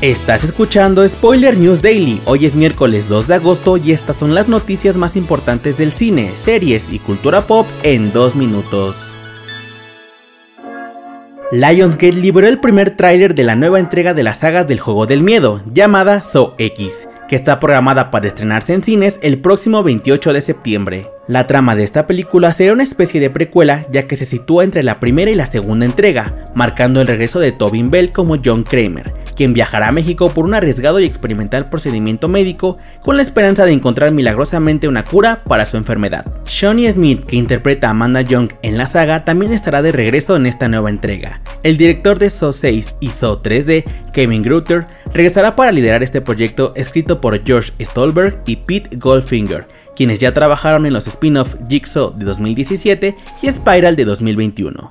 Estás escuchando Spoiler News Daily. Hoy es miércoles 2 de agosto y estas son las noticias más importantes del cine, series y cultura pop en dos minutos. Lionsgate liberó el primer tráiler de la nueva entrega de la saga del juego del miedo, llamada So X, que está programada para estrenarse en cines el próximo 28 de septiembre. La trama de esta película será una especie de precuela ya que se sitúa entre la primera y la segunda entrega, marcando el regreso de Tobin Bell como John Kramer, quien viajará a México por un arriesgado y experimental procedimiento médico con la esperanza de encontrar milagrosamente una cura para su enfermedad. Shawnee Smith, que interpreta a Amanda Young en la saga, también estará de regreso en esta nueva entrega. El director de Saw 6 y Saw 3D, Kevin Grutter, regresará para liderar este proyecto escrito por George Stolberg y Pete Goldfinger, quienes ya trabajaron en los spin-off Jigsaw de 2017 y Spiral de 2021.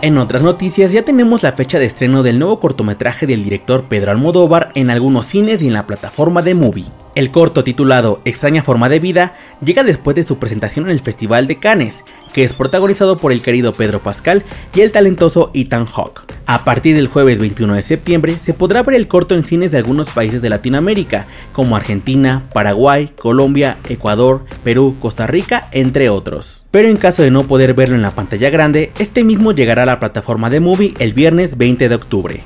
En otras noticias ya tenemos la fecha de estreno del nuevo cortometraje del director Pedro Almodóvar en algunos cines y en la plataforma de Movie. El corto titulado Extraña forma de vida llega después de su presentación en el Festival de Cannes, que es protagonizado por el querido Pedro Pascal y el talentoso Ethan Hawke. A partir del jueves 21 de septiembre se podrá ver el corto en cines de algunos países de Latinoamérica, como Argentina, Paraguay, Colombia, Ecuador, Perú, Costa Rica, entre otros. Pero en caso de no poder verlo en la pantalla grande, este mismo llegará a la plataforma de Movie el viernes 20 de octubre.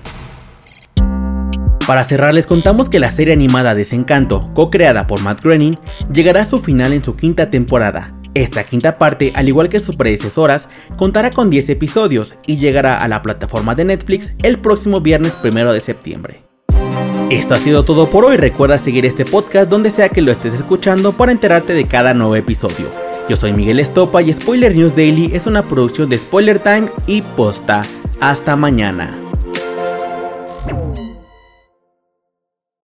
Para cerrar les contamos que la serie animada Desencanto, co-creada por Matt Groening, llegará a su final en su quinta temporada. Esta quinta parte, al igual que sus predecesoras, contará con 10 episodios y llegará a la plataforma de Netflix el próximo viernes 1 de septiembre. Esto ha sido todo por hoy, recuerda seguir este podcast donde sea que lo estés escuchando para enterarte de cada nuevo episodio. Yo soy Miguel Estopa y Spoiler News Daily es una producción de Spoiler Time y Posta. Hasta mañana.